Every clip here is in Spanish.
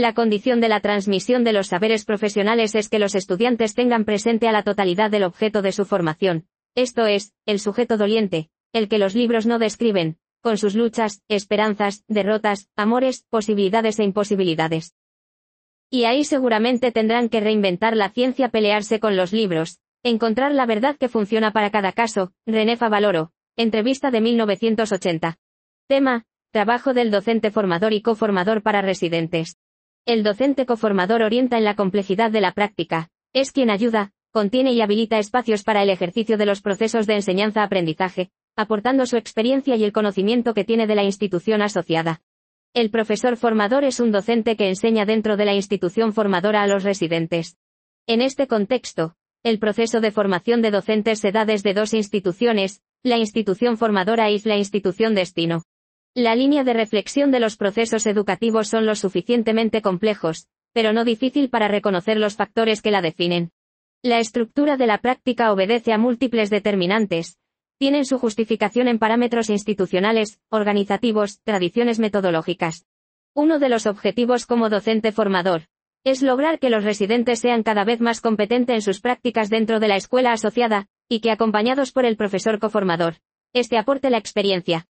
La condición de la transmisión de los saberes profesionales es que los estudiantes tengan presente a la totalidad del objeto de su formación, esto es, el sujeto doliente, el que los libros no describen, con sus luchas, esperanzas, derrotas, amores, posibilidades e imposibilidades. Y ahí seguramente tendrán que reinventar la ciencia, pelearse con los libros, encontrar la verdad que funciona para cada caso, René Favaloro, entrevista de 1980. Tema, trabajo del docente formador y coformador para residentes. El docente coformador orienta en la complejidad de la práctica, es quien ayuda, contiene y habilita espacios para el ejercicio de los procesos de enseñanza-aprendizaje, aportando su experiencia y el conocimiento que tiene de la institución asociada. El profesor formador es un docente que enseña dentro de la institución formadora a los residentes. En este contexto, el proceso de formación de docentes se da desde dos instituciones, la institución formadora y la institución destino. La línea de reflexión de los procesos educativos son lo suficientemente complejos, pero no difícil para reconocer los factores que la definen. La estructura de la práctica obedece a múltiples determinantes, tienen su justificación en parámetros institucionales, organizativos, tradiciones metodológicas. Uno de los objetivos como docente formador es lograr que los residentes sean cada vez más competentes en sus prácticas dentro de la escuela asociada, y que acompañados por el profesor coformador, este aporte la experiencia,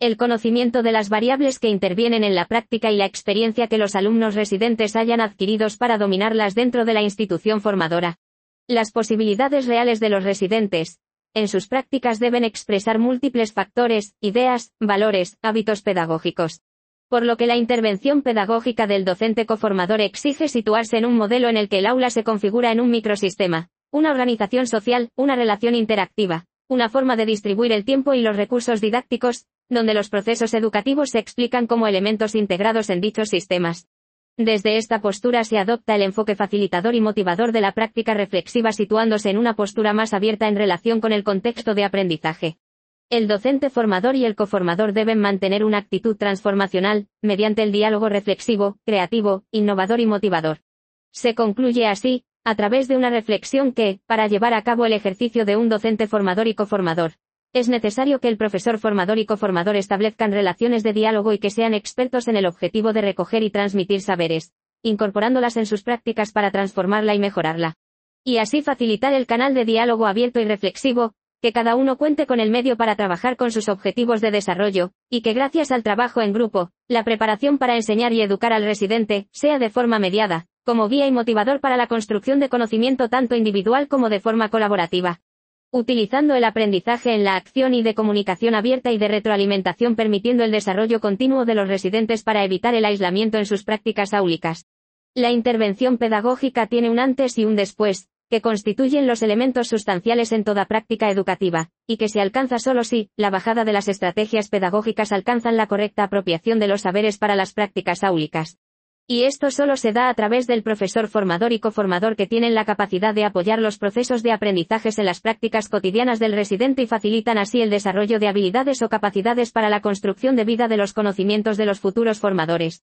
el conocimiento de las variables que intervienen en la práctica y la experiencia que los alumnos residentes hayan adquiridos para dominarlas dentro de la institución formadora. Las posibilidades reales de los residentes, en sus prácticas deben expresar múltiples factores, ideas, valores, hábitos pedagógicos. Por lo que la intervención pedagógica del docente coformador exige situarse en un modelo en el que el aula se configura en un microsistema, una organización social, una relación interactiva, una forma de distribuir el tiempo y los recursos didácticos, donde los procesos educativos se explican como elementos integrados en dichos sistemas. Desde esta postura se adopta el enfoque facilitador y motivador de la práctica reflexiva situándose en una postura más abierta en relación con el contexto de aprendizaje. El docente formador y el coformador deben mantener una actitud transformacional, mediante el diálogo reflexivo, creativo, innovador y motivador. Se concluye así, a través de una reflexión que, para llevar a cabo el ejercicio de un docente formador y coformador, es necesario que el profesor formador y coformador establezcan relaciones de diálogo y que sean expertos en el objetivo de recoger y transmitir saberes, incorporándolas en sus prácticas para transformarla y mejorarla. Y así facilitar el canal de diálogo abierto y reflexivo, que cada uno cuente con el medio para trabajar con sus objetivos de desarrollo, y que gracias al trabajo en grupo, la preparación para enseñar y educar al residente, sea de forma mediada, como guía y motivador para la construcción de conocimiento tanto individual como de forma colaborativa utilizando el aprendizaje en la acción y de comunicación abierta y de retroalimentación permitiendo el desarrollo continuo de los residentes para evitar el aislamiento en sus prácticas áulicas. La intervención pedagógica tiene un antes y un después, que constituyen los elementos sustanciales en toda práctica educativa, y que se alcanza solo si, la bajada de las estrategias pedagógicas alcanzan la correcta apropiación de los saberes para las prácticas áulicas. Y esto solo se da a través del profesor formador y coformador que tienen la capacidad de apoyar los procesos de aprendizajes en las prácticas cotidianas del residente y facilitan así el desarrollo de habilidades o capacidades para la construcción de vida de los conocimientos de los futuros formadores.